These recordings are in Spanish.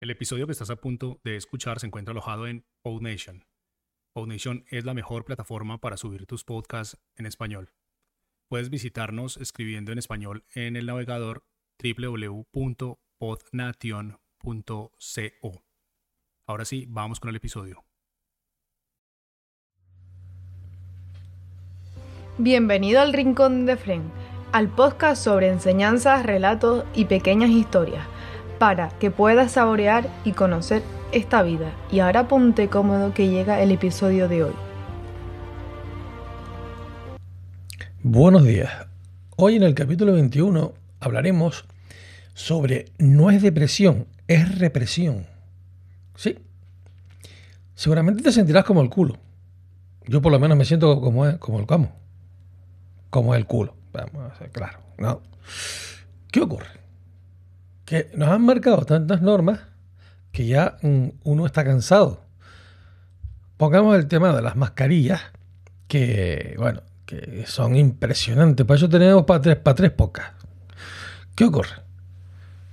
El episodio que estás a punto de escuchar se encuentra alojado en PodNation. PodNation es la mejor plataforma para subir tus podcasts en español. Puedes visitarnos escribiendo en español en el navegador www.podnation.co. Ahora sí, vamos con el episodio. Bienvenido al Rincón de Fren, al podcast sobre enseñanzas, relatos y pequeñas historias para que puedas saborear y conocer esta vida. Y ahora ponte cómodo que llega el episodio de hoy. Buenos días. Hoy en el capítulo 21 hablaremos sobre no es depresión, es represión. Sí. Seguramente te sentirás como el culo. Yo por lo menos me siento como, como el camo. Como el culo. Vamos a ser claro. ¿no? ¿Qué ocurre? Que nos han marcado tantas normas que ya mm, uno está cansado. Pongamos el tema de las mascarillas, que, bueno, que son impresionantes. Por eso tenemos para tres, para tres pocas. ¿Qué ocurre?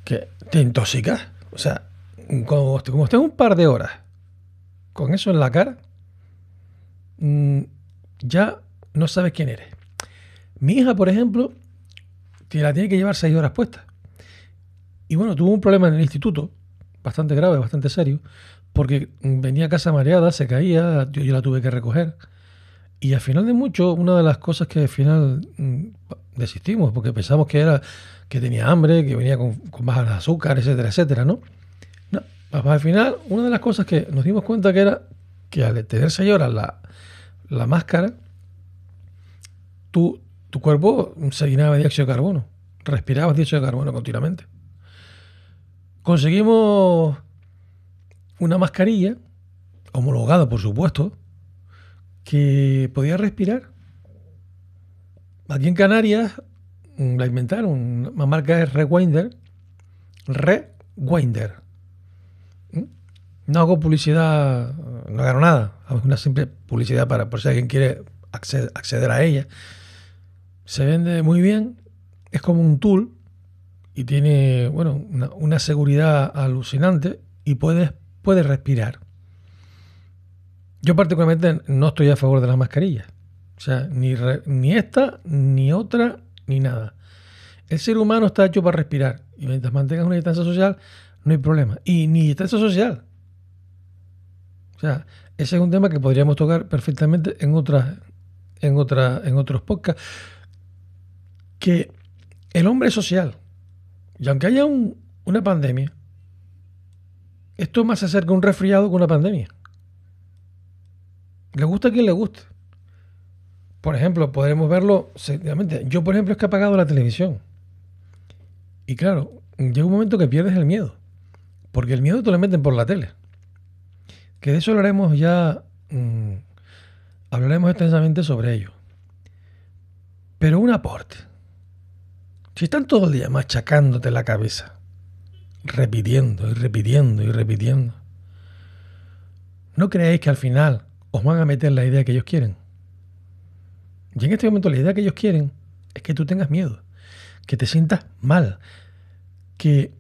Que te intoxicas. O sea, como, como un par de horas con eso en la cara, mm, ya no sabes quién eres. Mi hija, por ejemplo, la tiene que llevar seis horas puestas. Y bueno, tuvo un problema en el instituto, bastante grave, bastante serio, porque venía a casa mareada, se caía, yo, la tuve que recoger. Y al final de mucho, una de las cosas que al final mm, desistimos, porque pensamos que era que tenía hambre, que venía con, con bajas de azúcar, etcétera, etcétera, ¿no? No, al final, una de las cosas que nos dimos cuenta que era que al tener señora la, la máscara, tu, tu cuerpo se llenaba de dióxido de carbono, respirabas dióxido de carbono continuamente. Conseguimos una mascarilla, homologada por supuesto, que podía respirar. Aquí en Canarias mm, la inventaron, la marca es Rewinder. Rewinder. ¿Mm? No hago publicidad, no hago nada, hago una simple publicidad para por si alguien quiere acceder a ella. Se vende muy bien, es como un tool y tiene bueno, una, seguridad alucinante y puedes, puedes respirar. Yo particularmente no estoy a favor de las mascarillas. O sea, ni, ni esta, ni otra, ni nada. El ser humano está hecho para respirar. Y mientras mantengas una distancia social, no hay problema. Y ni distancia social. O sea, ese es un tema que podríamos tocar perfectamente en otras, en otra, en otros podcasts. Que el hombre es social. Y aunque haya una pandemia, esto más se acerca un resfriado que una pandemia. Le gusta a quien le guste. Por ejemplo, podremos verlo Yo, por ejemplo, es que he apagado la televisión. Y claro, llega un momento que pierdes el miedo. Porque el miedo te lo meten por la tele. Que de eso hablaremos ya. Mm, hablaremos extensamente sobre ello. Pero un aporte. Si están todo el día machacándote la cabeza, repitiendo y repitiendo y repitiendo, ¿no creéis que al final os van a meter la idea que ellos quieren? Y en este momento la idea que ellos quieren es que tú tengas miedo, que te sientas mal, que,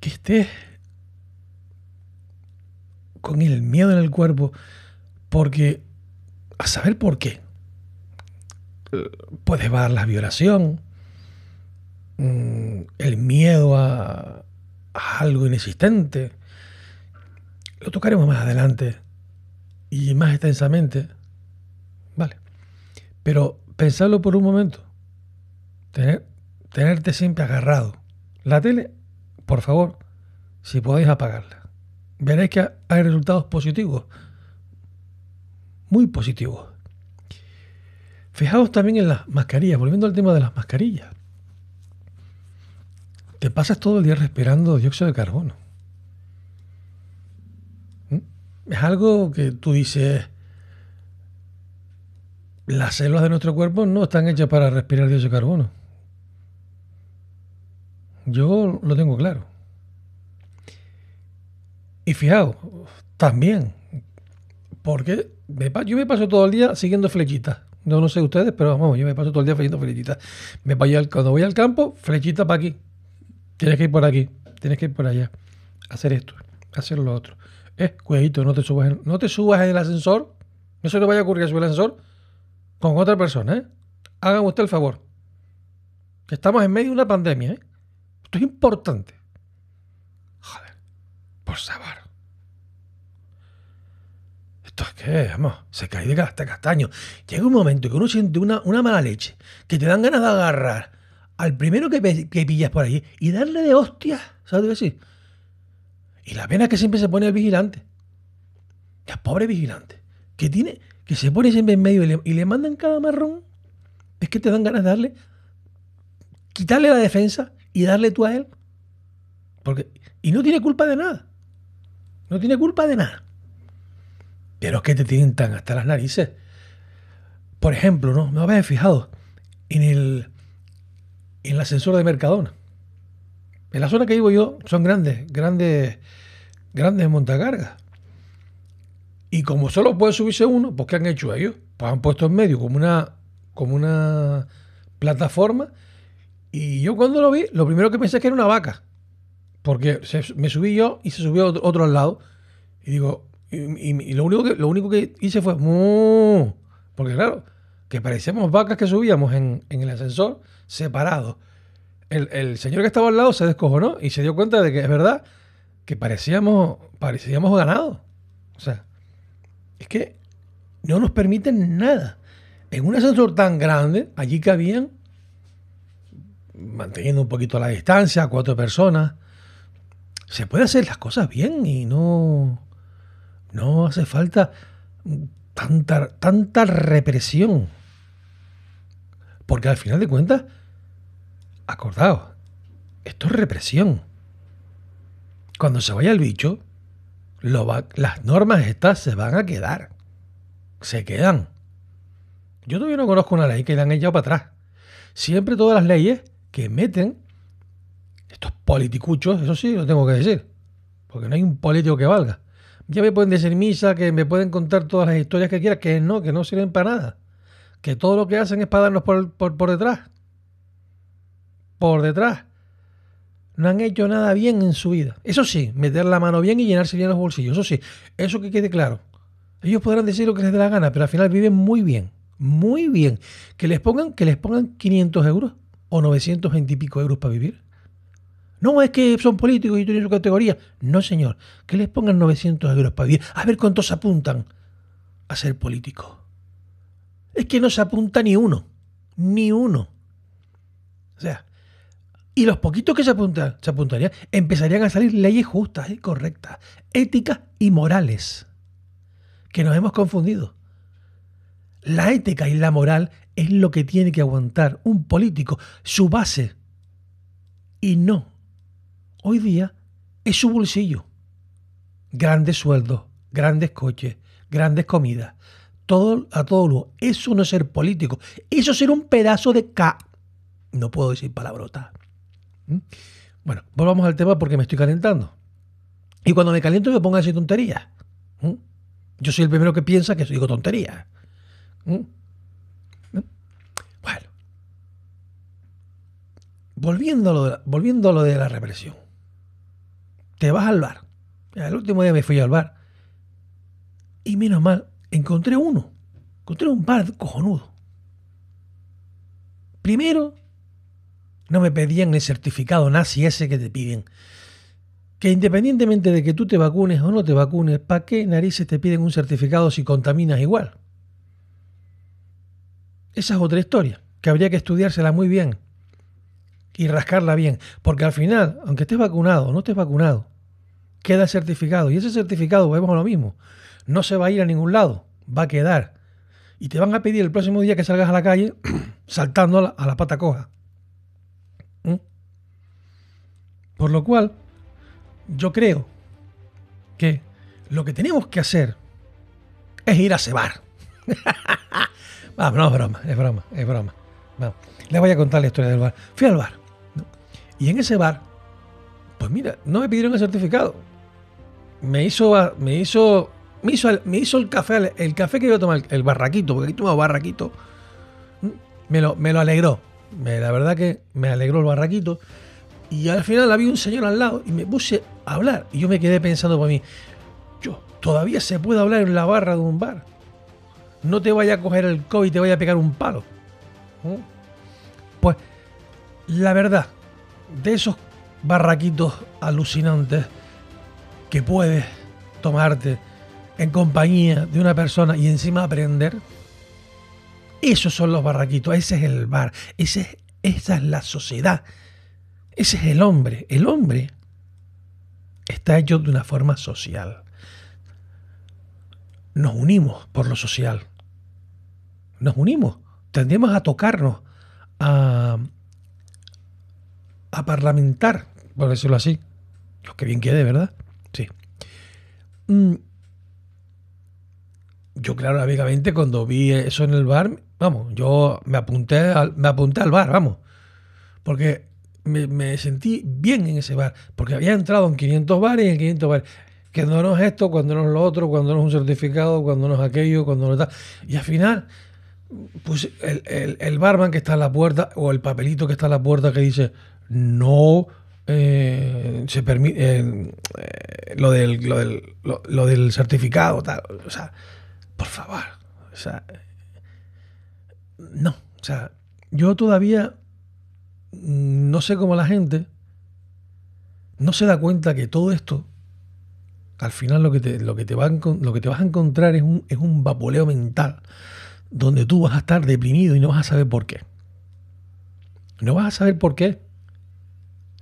que estés con el miedo en el cuerpo, porque a saber por qué. Puedes dar la violación, el miedo a, algo inexistente. Lo tocaremos más adelante y más extensamente. Vale. Pero pensarlo por un momento. Tener, tenerte siempre agarrado. La tele, por favor, si podéis apagarla. Veréis que hay resultados positivos. Muy positivos. Fijaos también en las mascarillas, volviendo al tema de las mascarillas. Te pasas todo el día respirando dióxido de carbono. ¿Mm? Es algo que tú dices, las células de nuestro cuerpo no están hechas para respirar dióxido de carbono. Yo lo tengo claro. Y fijaos, también, porque yo me paso todo el día siguiendo flechitas. No, no sé ustedes, pero vamos, yo me paso todo el día siguiendo flechitas. Me cuando voy al campo, flechita para aquí, Tienes que ir por aquí, tienes que ir por allá. hacer esto, hacer lo otro. Eh, cuidadito, no te subas en, no te subas en el ascensor. No se te vaya a ocurrir subir el ascensor con otra persona, ¿eh? Hágame usted el favor. Estamos en medio de una pandemia, ¿eh? Esto es importante. Joder, por saber. Esto es que, vamos, se cae de castaño. Llega un momento que uno siente una, una mala leche, que te dan ganas de agarrar al primero que, pillas por ahí y darle de hostia, ¿sabes decir? Y la pena es que siempre se pone el vigilante. Ya, pobre vigilante. Que tiene, que se pone siempre en medio y le, y le mandan cada marrón. Es que te dan ganas de darle, quitarle la defensa y darle tú a él. Porque, y no tiene culpa de nada. No tiene culpa de nada. Pero es que te tienen tan hasta las narices. Por ejemplo, ¿no? Me habéis fijado en el, en el ascensor de Mercadona. En la zona que vivo yo son grandes, grandes, grandes montacargas. Y como solo puede subirse uno, pues ¿qué han hecho ellos? Pues han puesto en medio como una, como una plataforma. Y yo cuando lo vi, lo primero que pensé es que era una vaca. Porque me subí yo y se subió otro, al lado. Y digo, y, lo, único que, lo único que hice fue, porque claro, que parecíamos vacas que subíamos en, el ascensor separados. El, señor que estaba al lado se descojonó y se dio cuenta de que es verdad que parecíamos, parecíamos ganados. O sea, es que no nos permiten nada. En un ascensor tan grande, allí cabían, manteniendo un poquito la distancia, cuatro personas, se puede hacer las cosas bien y no, no hace falta tanta, tanta represión. Porque al final de cuentas, acordaos, esto es represión. Cuando se vaya el bicho, las normas estas se van a quedar. Se quedan. Yo todavía no conozco una ley que le han echado para atrás. Siempre todas las leyes que meten estos politicuchos, eso sí lo tengo que decir, porque no hay un político que valga. Ya me pueden decir misa, que me pueden contar todas las historias que quieran, que no, que no sirven para nada. Que todo lo que hacen es para darnos por, por, detrás. Por detrás. No han hecho nada bien en su vida. Eso sí, meter la mano bien y llenarse bien los bolsillos. Eso sí, eso que quede claro. Ellos podrán decir lo que les dé la gana, pero al final viven muy bien. Muy bien. Que les pongan, que les pongan 500 euros o 920 y pico euros para vivir. No, es que son políticos y tienen su categoría. No, señor. Que les pongan 900 euros para vivir. A ver cuántos apuntan a ser políticos. Es que no se apunta ni uno. Ni uno. O sea, y los poquitos que se, apuntan, se apuntarían, empezarían a salir leyes justas y correctas, éticas y morales. Que nos hemos confundido. La ética y la moral es lo que tiene que aguantar un político, su base. Y no hoy día es su bolsillo. Grandes sueldos, grandes coches, grandes comidas, todo a todo lujo. Eso no es ser político, eso es ser un pedazo de K. No puedo decir palabrota. ¿Mm? Bueno, volvamos al tema porque me estoy calentando. Y cuando me caliento me pongo a decir tonterías. ¿Mm? Yo soy el primero que piensa que digo tonterías. ¿Mm? Bueno. Volviendo a lo de la represión te vas al bar. El último día me fui al bar. Y menos mal, encontré uno. Encontré un bar cojonudo. Primero, no me pedían el certificado nazi ese que te piden. Que independientemente de que tú te vacunes o no te vacunes, ¿para qué narices te piden un certificado si contaminas igual? Esa es otra historia, que habría que estudiársela muy bien y rascarla bien. Porque al final, aunque estés vacunado o no estés vacunado, queda certificado. Y ese certificado, vemos lo mismo, no se va a ir a ningún lado, va a quedar. Y te van a pedir el próximo día que salgas a la calle saltando a la, pata coja. ¿Mm? Por lo cual, yo creo que lo que tenemos que hacer es ir a cebar. Vamos, no es broma, es broma, es broma. Les voy a contar la historia del bar. Fui al bar. Y en ese bar, pues mira, no me pidieron el certificado. Me hizo, me hizo, me hizo, me hizo el café, el café que iba a tomar, el barraquito, porque aquí tomaba barraquito, me lo, me lo alegró. la verdad que me alegró el barraquito. Y al final había un señor al lado y me puse hablar. Y yo me quedé pensando para mí, yo, todavía se puede hablar en la barra de un bar. No te vaya a coger el COVID y te vaya a pegar un palo. ¿Mm? Pues la verdad, de esos barraquitos alucinantes que puedes tomarte en compañía de una persona y encima aprender, esos son los barraquitos, ese es el bar, ese, esa es la sociedad, ese es el hombre. El hombre está hecho de una forma social. Nos unimos por lo social. Nos unimos. Tendemos a tocarnos, a, a parlamentar, por decirlo así. Lo que bien quede, ¿verdad? Sí. Mm. Yo, claro, obviamente, cuando vi eso en el bar, vamos, yo me apunté al, me apunté al bar, vamos. Porque me, sentí bien en ese bar, porque había entrado en 500 bares y en 500 bares. Que no es esto, cuando no es lo otro, cuando no es un certificado, cuando no es aquello, cuando no está. Y al final, pues el, el, barman que está en la puerta o el papelito que está en la puerta que dice no eh, se permite eh, lo, del, lo, del, lo, del certificado, tal. O sea, por favor. O sea, no. O sea, yo todavía no sé cómo la gente no se da cuenta que todo esto, al final lo que te, lo que te, lo que te vas a encontrar es un, es un mental, donde tú vas a estar deprimido y no vas a saber por qué. No vas a saber por qué.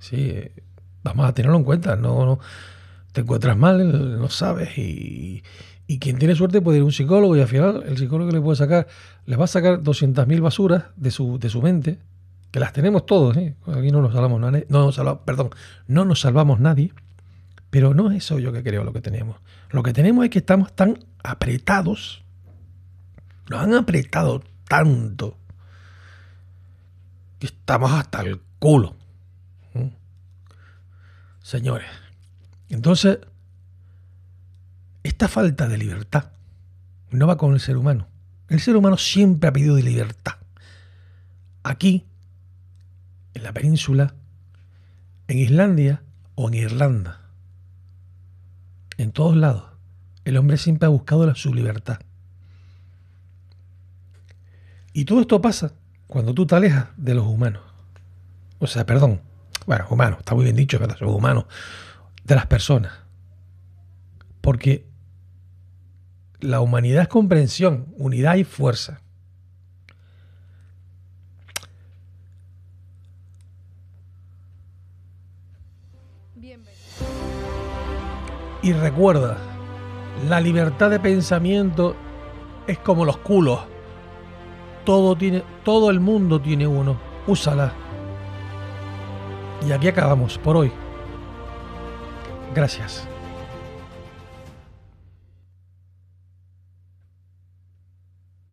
Sí, vamos a tenerlo en cuenta. No, no te encuentras mal, no sabes. Y, y, quien tiene suerte puede ir a un psicólogo y al final el psicólogo le puede sacar, le va a sacar 200.000 basuras de su, de su mente que las tenemos todos, ¿eh? aquí no nos salvamos nadie, no nos perdón, no nos salvamos nadie, pero no es eso yo que creo lo que tenemos. Lo que tenemos es que estamos tan apretados, nos han apretado tanto, que estamos hasta el culo. Señores, entonces, esta falta de libertad no va con el ser humano. El ser humano siempre ha pedido libertad. Aquí en la península, en Islandia o en Irlanda. En todos lados, el hombre siempre ha buscado su libertad. Y todo esto pasa cuando tú te alejas de los humanos. O sea, perdón, bueno, humanos, está muy bien dicho, que Son humanos, de las personas. Porque la humanidad es comprensión, unidad y fuerza. Y recuerda, la libertad de pensamiento es como los culos. Todo, tiene, todo el mundo tiene uno. Úsala. Y aquí acabamos por hoy. Gracias.